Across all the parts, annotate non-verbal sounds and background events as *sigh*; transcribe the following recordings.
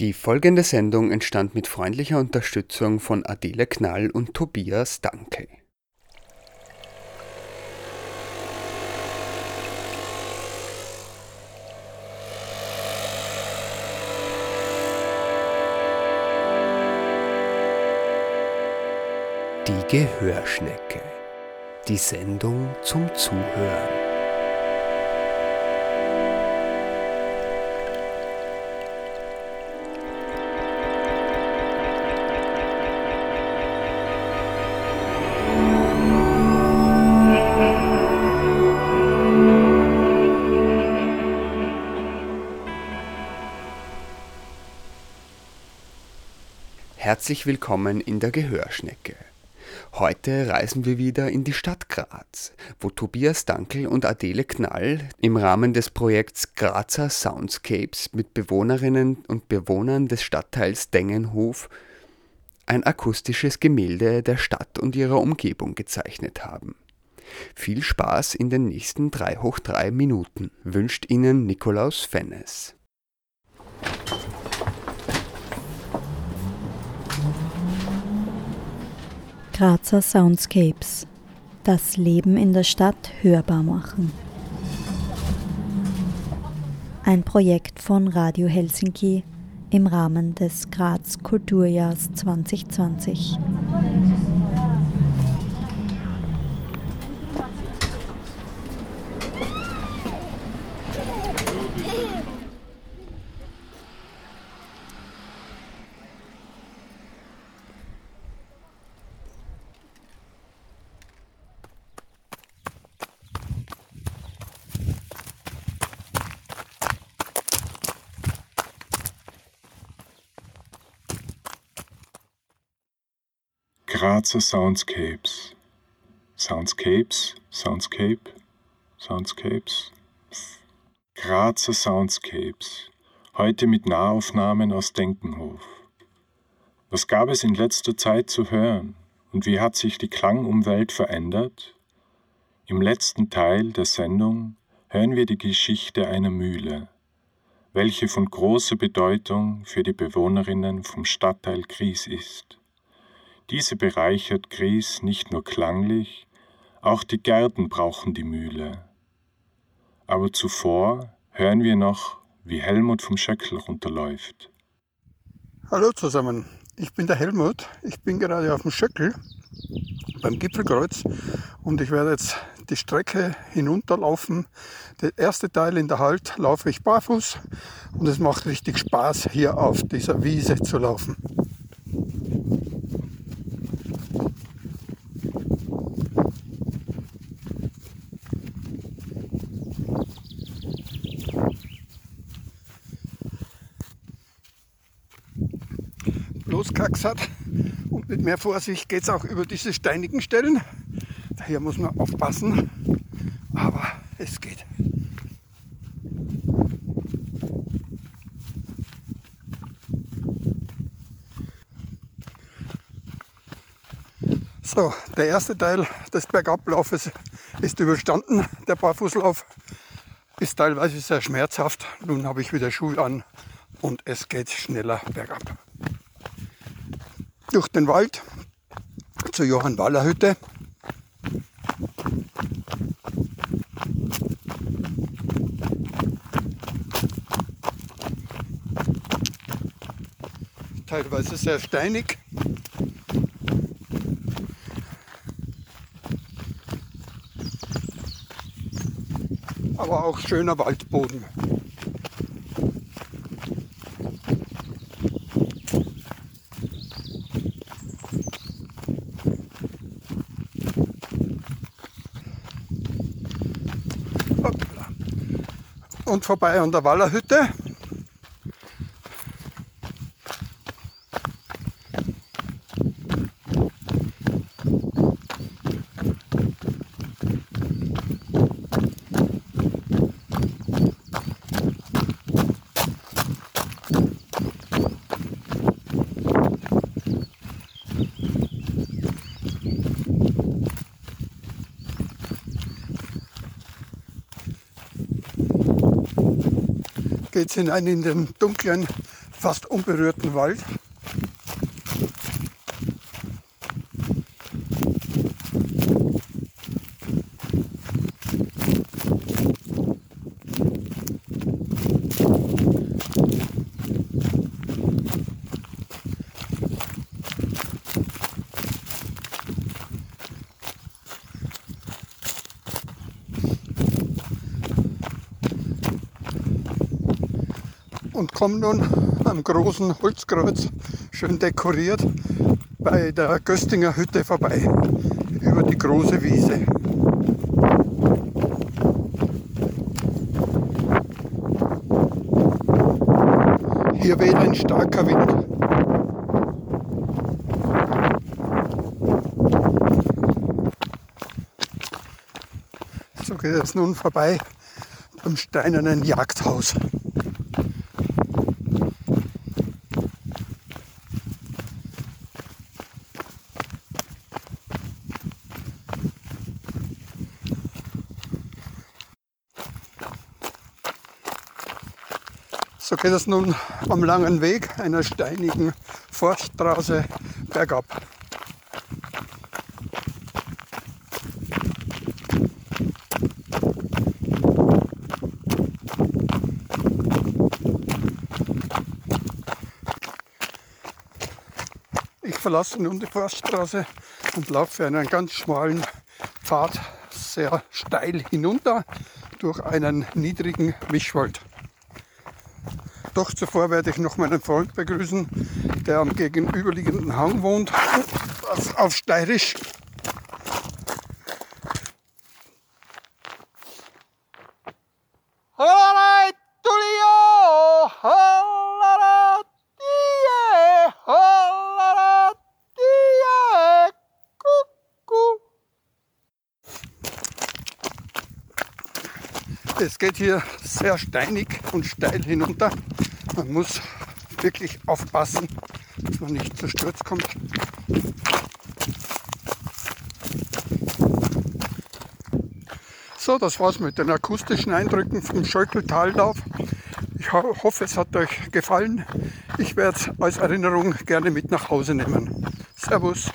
Die folgende Sendung entstand mit freundlicher Unterstützung von Adele Knall und Tobias Danke. Die Gehörschnecke. Die Sendung zum Zuhören. Herzlich willkommen in der Gehörschnecke. Heute reisen wir wieder in die Stadt Graz, wo Tobias Dankel und Adele Knall im Rahmen des Projekts Grazer Soundscapes mit Bewohnerinnen und Bewohnern des Stadtteils Dengenhof ein akustisches Gemälde der Stadt und ihrer Umgebung gezeichnet haben. Viel Spaß in den nächsten 3 hoch 3 Minuten wünscht Ihnen Nikolaus Fennes. Grazer Soundscapes. Das Leben in der Stadt hörbar machen. Ein Projekt von Radio Helsinki im Rahmen des Graz Kulturjahrs 2020. Grazer Soundscapes. Soundscapes, Soundscape, Soundscapes. Grazer Soundscapes. Heute mit Nahaufnahmen aus Denkenhof. Was gab es in letzter Zeit zu hören und wie hat sich die Klangumwelt verändert? Im letzten Teil der Sendung hören wir die Geschichte einer Mühle, welche von großer Bedeutung für die Bewohnerinnen vom Stadtteil Gries ist. Diese bereichert Gries nicht nur klanglich, auch die Gärten brauchen die Mühle. Aber zuvor hören wir noch, wie Helmut vom Schöckel runterläuft. Hallo zusammen, ich bin der Helmut. Ich bin gerade auf dem Schöckel beim Gipfelkreuz und ich werde jetzt die Strecke hinunterlaufen. Der erste Teil in der Halt laufe ich barfuß und es macht richtig Spaß, hier auf dieser Wiese zu laufen. Hat. Und mit mehr Vorsicht geht es auch über diese steinigen Stellen. Daher muss man aufpassen. Aber es geht. So, der erste Teil des Bergablaufes ist überstanden. Der Barfußlauf ist teilweise sehr schmerzhaft. Nun habe ich wieder Schuhe an und es geht schneller bergab durch den Wald zur Johann Waller Hütte. Teilweise sehr steinig. Aber auch schöner Waldboden. Vorbei an der Wallerhütte. Es hinein in den dunklen fast unberührten Wald. Und komme nun am großen Holzkreuz, schön dekoriert, bei der Göstinger Hütte vorbei, über die große Wiese. Hier weht ein starker Wind. So geht es nun vorbei am steinernen Jagdhaus. Geht es nun am langen Weg einer steinigen Forststraße bergab. Ich verlasse nun die Forststraße und laufe einen ganz schmalen Pfad sehr steil hinunter durch einen niedrigen Mischwald. Doch zuvor werde ich noch meinen Freund begrüßen, der am gegenüberliegenden Hang wohnt, auf, Steirisch. Es geht hier sehr steinig und steil hinunter. Man muss wirklich aufpassen, dass man nicht zu Sturz kommt. So, das war's mit den akustischen Eindrücken vom Schöckeltallauf. Ich ho hoffe, es hat euch gefallen. Ich werde es als Erinnerung gerne mit nach Hause nehmen. Servus.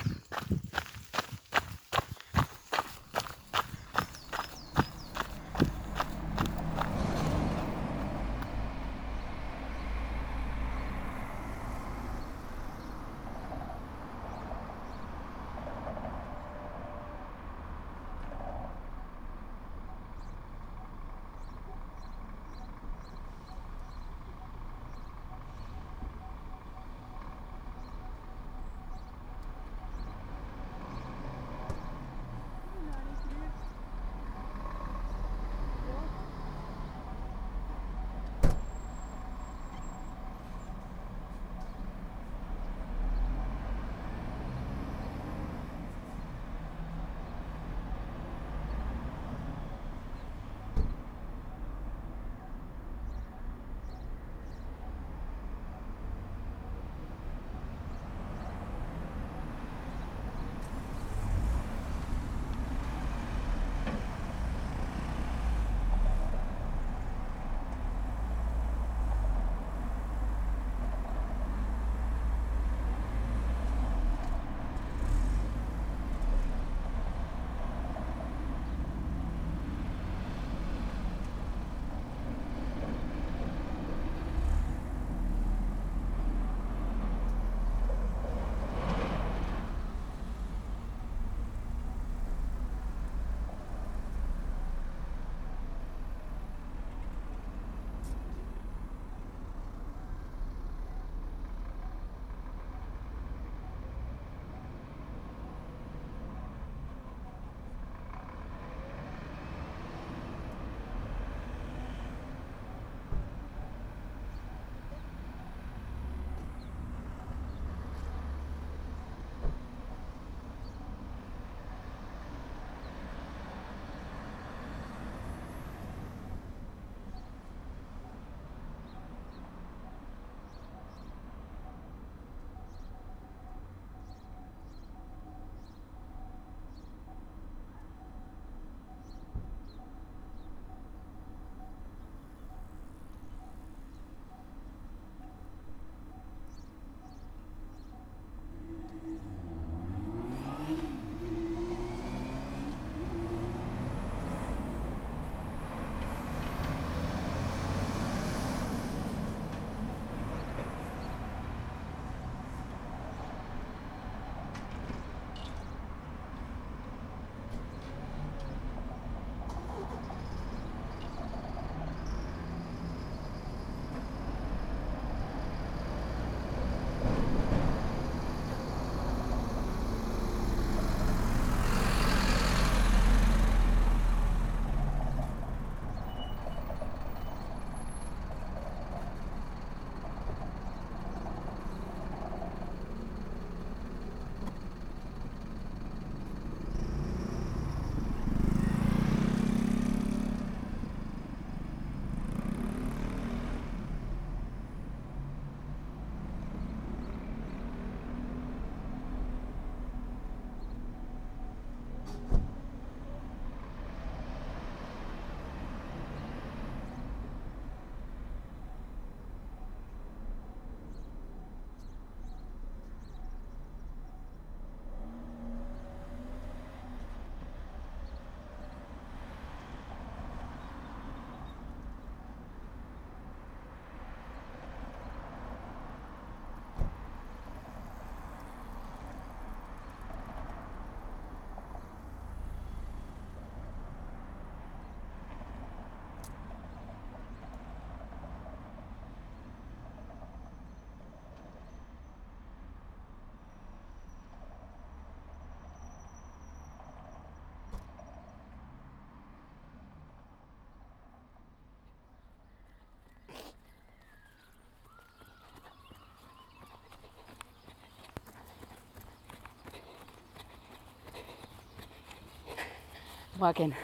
Morgen.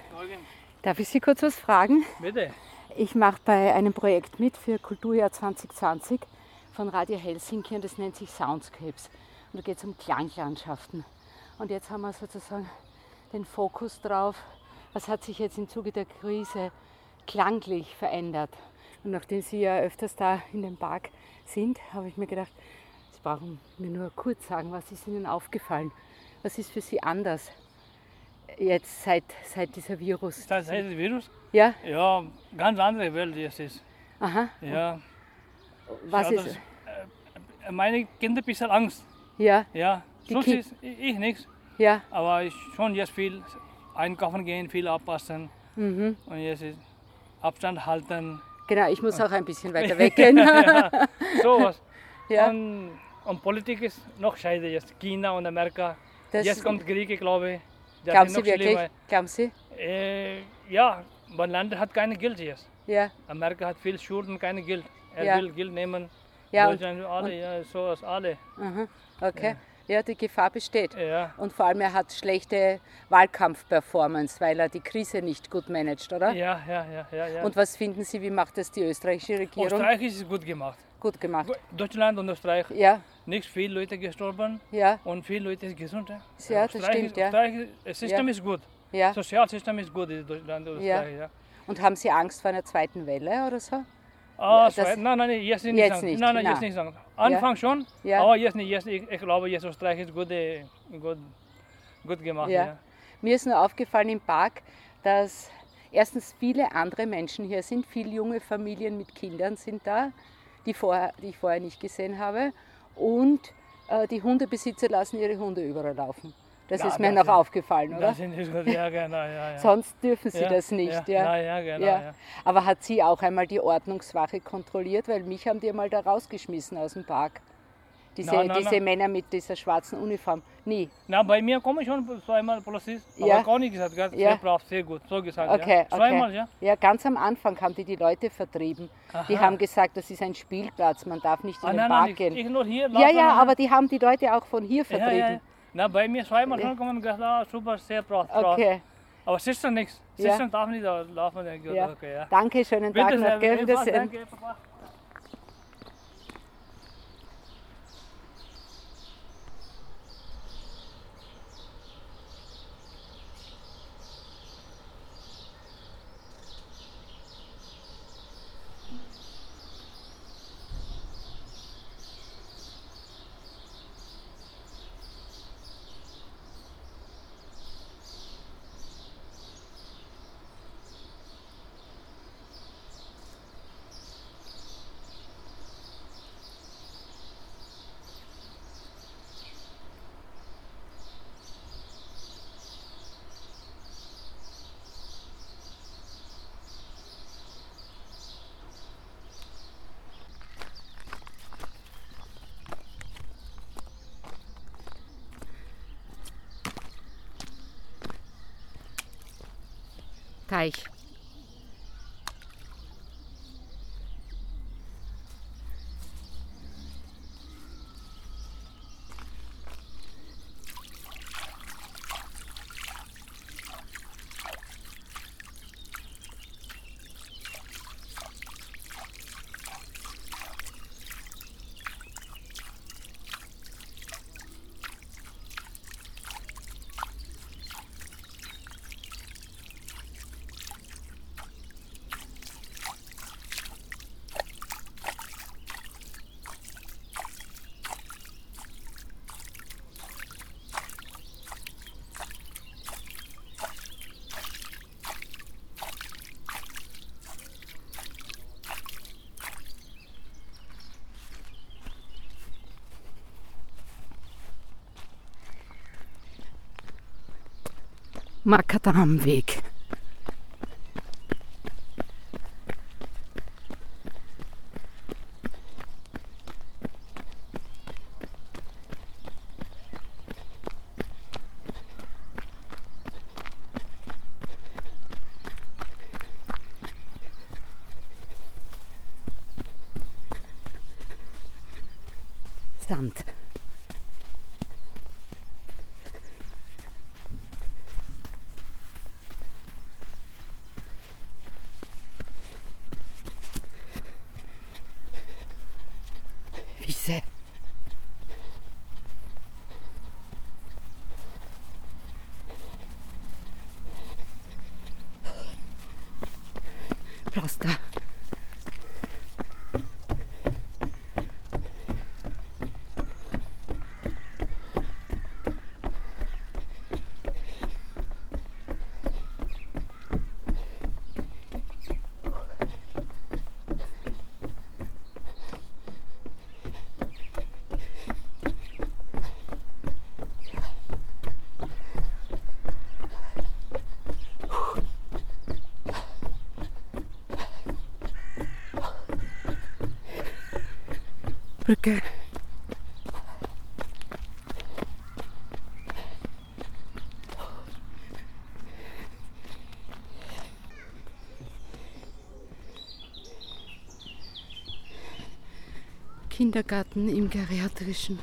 Darf ich Sie kurz was fragen? Bitte. Ich mache bei einem Projekt mit für Kulturjahr 2020 von Radio Helsinki und das nennt sich Soundscapes. Und da geht es um Klanglandschaften. Und jetzt haben wir sozusagen den Fokus drauf, was hat sich jetzt im Zuge der Krise klanglich verändert. Und nachdem Sie ja öfters da in dem Park sind, habe ich mir gedacht, Sie brauchen mir nur kurz sagen, was ist Ihnen aufgefallen? Was ist für Sie anders jetzt seit, seit dieser Virus? Das heißt das Virus? Ja? Ja, ganz andere Welt jetzt ist. Aha. Ja. Was ja, ist. das, äh, meine Kinder ein bisschen Angst. Ja, Ja. Die Sonst Ki- ist ich nichts. ja. Aber ich schon jetzt viel einkaufen gehen, viel abpassen. Mhm. Und jetzt ist Abstand halten. Genau, ich muss auch ein bisschen *laughs* weiter weggehen. Sowas. *laughs* ja, Und, und Politik ist noch scheiße jetzt. China und Amerika. das, jetzt kommt Krieg, glaube ich. Glauben Sie wirklich? schlimmer. Glauben Sie? Äh, ja, mein Land hat keine Geld jetzt. Ja, Amerika hat viel Schulden, keine Geld. Er Ja. will Geld nehmen. ja, und, Deutschland, alle, ja, sowas, alle. aha, okay. Ja, die Gefahr besteht. Ja. Und vor allem, er hat schlechte Wahlkampfperformance, weil er die Krise nicht gut managt, oder? Ja, ja, ja, ja. ja. Und was finden Sie, wie macht das die österreichische Regierung? Österreich ist es gut gemacht. Gut gemacht. Deutschland und Österreich, Ja, nicht viele Leute gestorben ja, und viele Leute sind gesund. Ja, das Österreich stimmt, ist, ja. Österreich, das System Ja. ist gut. ja. Sozialsystem ist gut in Deutschland. Österreich. Ja. Und haben Sie Angst vor einer zweiten Welle oder so? Ah, das- nein, nein, jetzt nicht. Jetzt sagen. nicht, Nein, nein, jetzt nicht sagen. Anfang schon, aber jetzt nicht. Jetzt, ich, ich glaube, jetzt Österreich ist gut, äh, gut, gut gemacht. Mir ist nur aufgefallen im Park, dass erstens viele andere Menschen hier sind, viele junge Familien mit Kindern sind da, die, vorher, die ich vorher nicht gesehen habe. Und äh, die Hundebesitzer lassen ihre Hunde überall laufen. Das Ja, ist mir das noch sind- aufgefallen, oder? Das ist gut, ja, genau. Ja, ja. Sonst dürfen sie ja, das nicht. Ja, Ja, genau. Aber hat sie auch einmal die Ordnungswache kontrolliert? Weil mich haben die einmal da rausgeschmissen aus dem Park. Diese, Nein, nein, diese nein. Männer mit dieser schwarzen Uniform. Nie. Na, bei mir komme ich schon zweimal Polizist, aber Ja. gar nicht gesagt, ganz Ja. sehr brav, sehr gut, so gesagt. Okay, ja. Zweimal, okay. ja. Ja, ganz am Anfang haben die die Leute vertrieben. Die Aha. haben gesagt, das ist ein Spielplatz, man darf nicht in Ah, den nein, Park nein, ich, gehen. ich nur hier ja, ja, aber die haben die Leute auch von hier vertrieben. ja, ja. Na, bei mir zweimal schon kommen und gesagt, ah, super, sehr brav, brav. Okay, Aber siehst du nichts, du darf nicht da laufen. Okay, ja. Danke, schönen Tag Bitte noch. sehr, Gell? Wiedersehen. danke, Papa. Frankreich. Makadamweg. Sand. Wiese. Pflaster. Brücke. Kindergarten im Geriatrischen.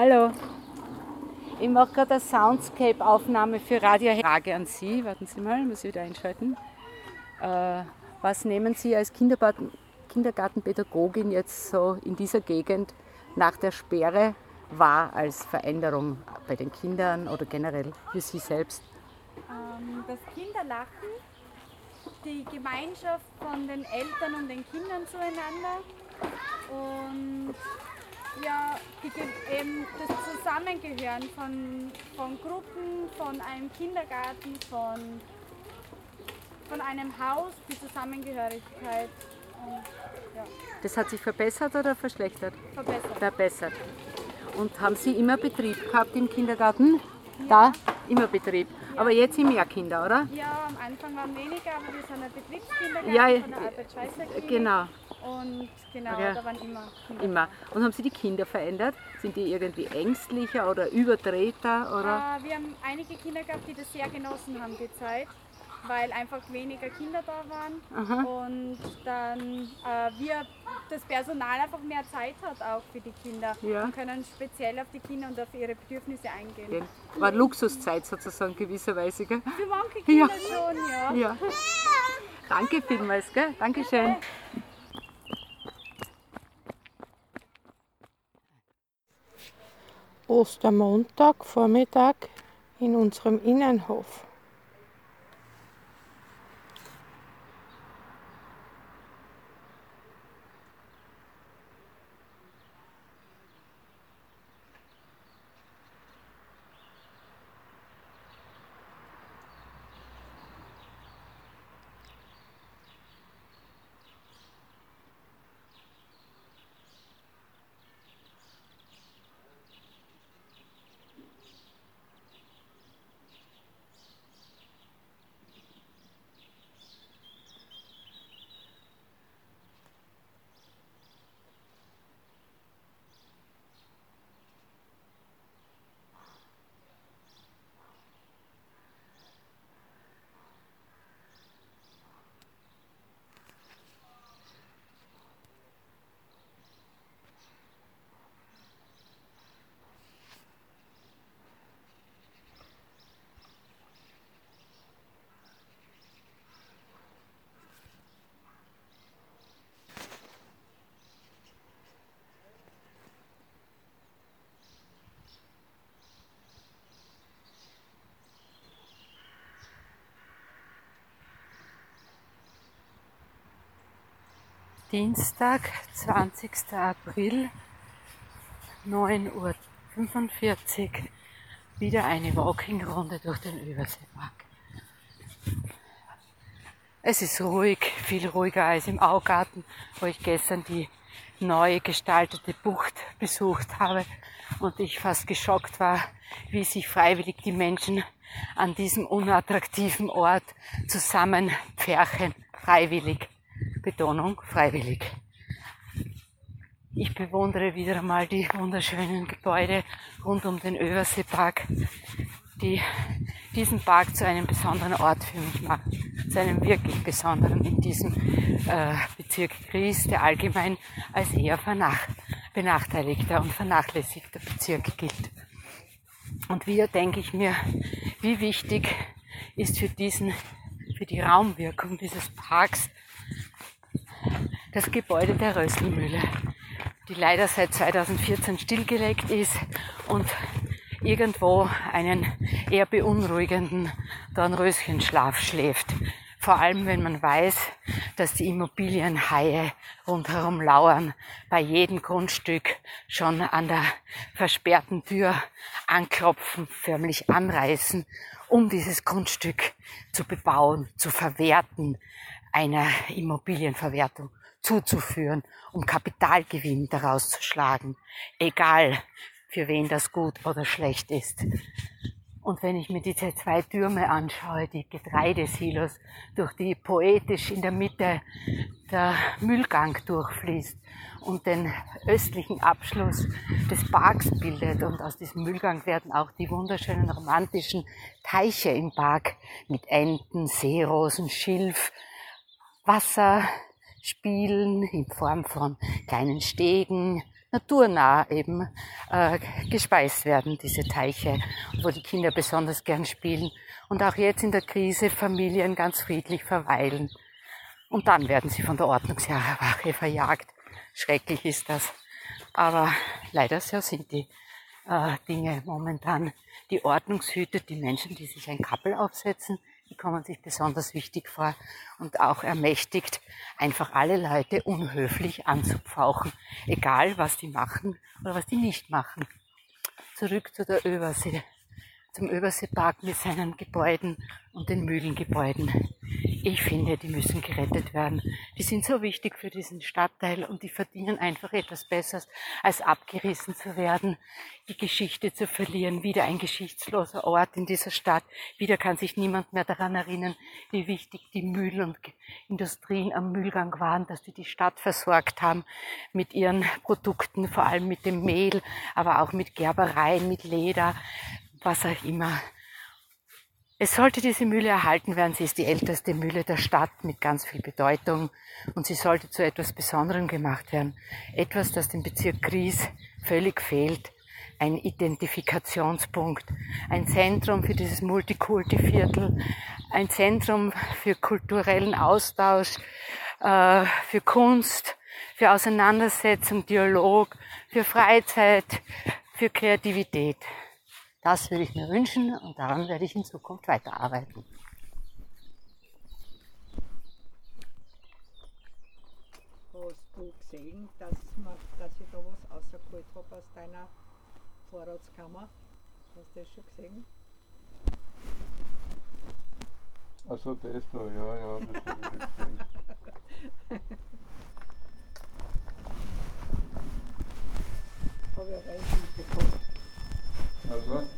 Hallo. Ich mache gerade eine Soundscape-Aufnahme für Radio Frage an Sie. Warten Sie mal, muss ich wieder einschalten. Äh, was nehmen Sie als Kindergarten, Kindergartenpädagogin jetzt so in dieser Gegend nach der Sperre wahr als Veränderung bei den Kindern oder generell für Sie selbst? Ähm, das Kinderlachen, die Gemeinschaft von den Eltern und den Kindern zueinander und ja, eben das Zusammengehören von, von Gruppen, von einem Kindergarten, von, von einem Haus, die Zusammengehörigkeit und ja, Das hat sich verbessert oder verschlechtert? verbessert. Verbessert. Und haben Sie immer Betrieb gehabt im Kindergarten? Da? Immer Betrieb. Aber jetzt sind mehr Kinder, oder? Ja, am Anfang waren weniger, aber wir sind ein Betriebskindergarten Ja, von der Albert Schweitzer Klinik. Genau, Und genau, Ja. da waren immer Kinder. immer. Und haben Sie die Kinder verändert? Sind die irgendwie ängstlicher oder überdrehter? Oder? Äh, wir haben einige Kinder gehabt, die das sehr genossen haben, die Zeit, weil einfach weniger Kinder da waren Aha. und dann äh, wir das Personal einfach mehr Zeit hat auch für die Kinder Ja. und können speziell auf die Kinder und auf ihre Bedürfnisse eingehen. War Luxuszeit sozusagen gewisserweise, gell? Für manche Kinder Ja. schon, ja. Ja. Danke vielmals, gell? Dankeschön. Ostermontag Vormittag in unserem Innenhof. Dienstag, 20. April, 9.45 Uhr. Wieder eine Walking-Runde durch den Überseepark. Es ist ruhig, viel ruhiger als im Augarten, wo ich gestern die neu gestaltete Bucht besucht habe und ich fast geschockt war, wie sich freiwillig die Menschen an diesem unattraktiven Ort zusammenpferchen. Freiwillig. Betonung, freiwillig. Ich bewundere wieder einmal die wunderschönen Gebäude rund um den Överseepark, die diesen Park zu einem besonderen Ort für mich machen, zu einem wirklich besonderen in diesem äh, Bezirk Gries, der allgemein als eher benachteiligter und vernachlässigter Bezirk gilt. Und wieder denke ich mir, wie wichtig ist für diesen, für die Raumwirkung dieses Parks das Gebäude der Rösselmühle, die leider seit 2014 stillgelegt ist und irgendwo einen eher beunruhigenden Dornröschenschlaf schläft. Vor allem, wenn man weiß, dass die Immobilienhaie rundherum lauern, bei jedem Grundstück schon an der versperrten Tür anklopfen, förmlich anreißen, um dieses Grundstück zu bebauen, zu verwerten, einer Immobilienverwertung zuzuführen, um Kapitalgewinn daraus zu schlagen, egal für wen das gut oder schlecht ist. Und wenn ich mir diese zwei Türme anschaue, die Getreidesilos, durch die poetisch in der Mitte der Müllgang durchfließt und den östlichen Abschluss des Parks bildet. Und aus diesem Müllgang werden auch die wunderschönen romantischen Teiche im Park mit Enten, Seerosen, Schilf, Wasser, Spielen in Form von kleinen Stegen, naturnah eben äh, gespeist werden, diese Teiche, wo die Kinder besonders gern spielen und auch jetzt in der Krise Familien ganz friedlich verweilen. Und dann werden sie von der Ordnungswache verjagt. Schrecklich ist das. Aber leider so sind die äh, Dinge momentan. Die Ordnungshüter, die Menschen, die sich ein Kappel aufsetzen, die kommen sich besonders wichtig vor und auch ermächtigt, einfach alle Leute unhöflich anzupfauchen, egal was die machen oder was die nicht machen. Zurück zu der Übersee zum Überseepark mit seinen Gebäuden und den Mühlengebäuden. Ich finde, die müssen gerettet werden. Die sind so wichtig für diesen Stadtteil und die verdienen einfach etwas Besseres, als abgerissen zu werden, die Geschichte zu verlieren, wieder ein geschichtsloser Ort in dieser Stadt. Wieder kann sich niemand mehr daran erinnern, wie wichtig die Mühlen und Industrien am Mühlgang waren, dass die die Stadt versorgt haben mit ihren Produkten, vor allem mit dem Mehl, aber auch mit Gerbereien, mit Leder, was auch immer. Es sollte diese Mühle erhalten werden. Sie ist die älteste Mühle der Stadt mit ganz viel Bedeutung und sie sollte zu etwas Besonderem gemacht werden. Etwas, das dem Bezirk Gries völlig fehlt. Ein Identifikationspunkt, ein Zentrum für dieses Multikulti-Viertel, ein Zentrum für kulturellen Austausch, äh, für Kunst, für Auseinandersetzung, Dialog, für Freizeit, für Kreativität. Das würde ich mir wünschen und daran werde ich in Zukunft weiterarbeiten. Hast du gesehen, dass, man, dass ich da was rausgeholt habe aus deiner Vorratskammer? Hast du das schon gesehen? Also das da, ja, ja, das habe ich gesehen. *laughs* Habe ich rein bekommen. Also?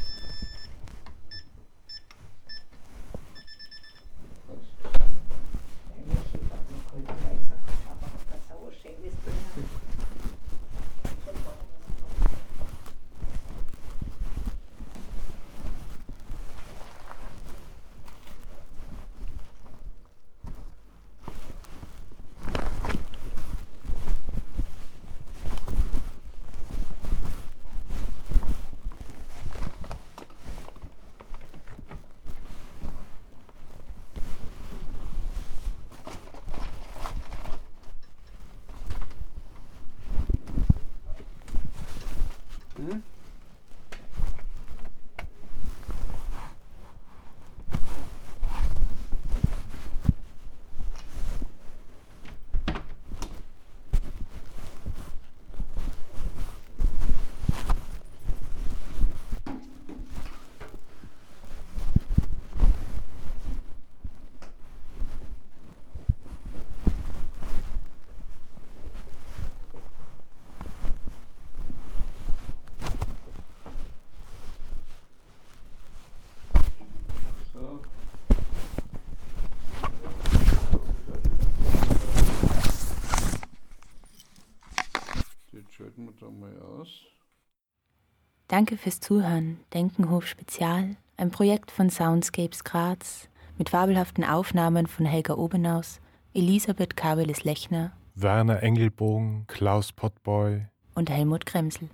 Danke fürs Zuhören. Denkenhof Spezial, ein Projekt von Soundscapes Graz mit fabelhaften Aufnahmen von Helga Obenaus, Elisabeth Kabeles-Lechner, Werner Engelbogen, Klaus Pottboy und Helmut Kremsel.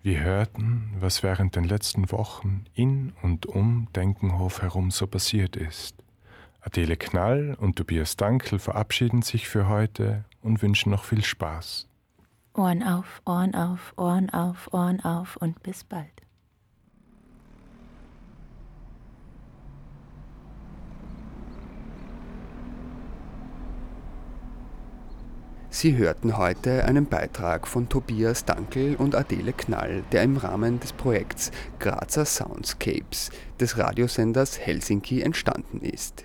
Wir hörten, was während den letzten Wochen in und um Denkenhof herum so passiert ist. Adele Knall und Tobias Dankel verabschieden sich für heute und wünschen noch viel Spaß. Ohren auf, Ohren auf, Ohren auf, Ohren auf und bis bald. Sie hörten heute einen Beitrag von Tobias Dankel und Adele Knall, der im Rahmen des Projekts Grazer Soundscapes des Radiosenders Helsinki entstanden ist.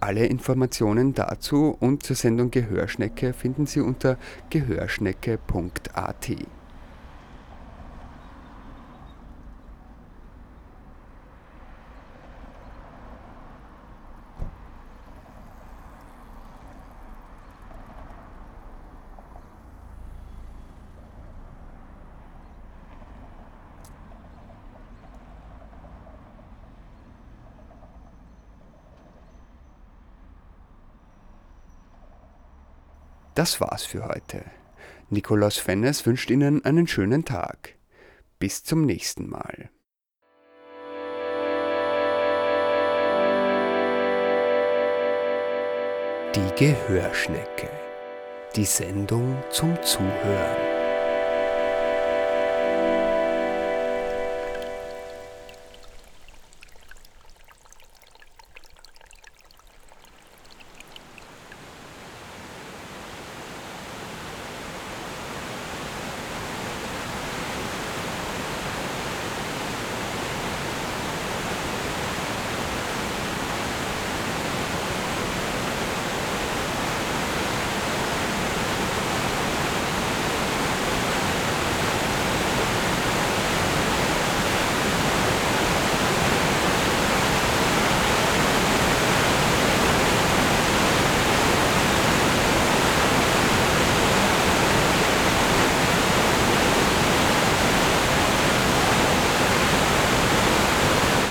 Alle Informationen dazu und zur Sendung Gehörschnecke finden Sie unter gehörschnecke.at. Das war's für heute. Nikolaus Fennes wünscht Ihnen einen schönen Tag. Bis zum nächsten Mal. Die Gehörschnecke. Die Sendung zum Zuhören.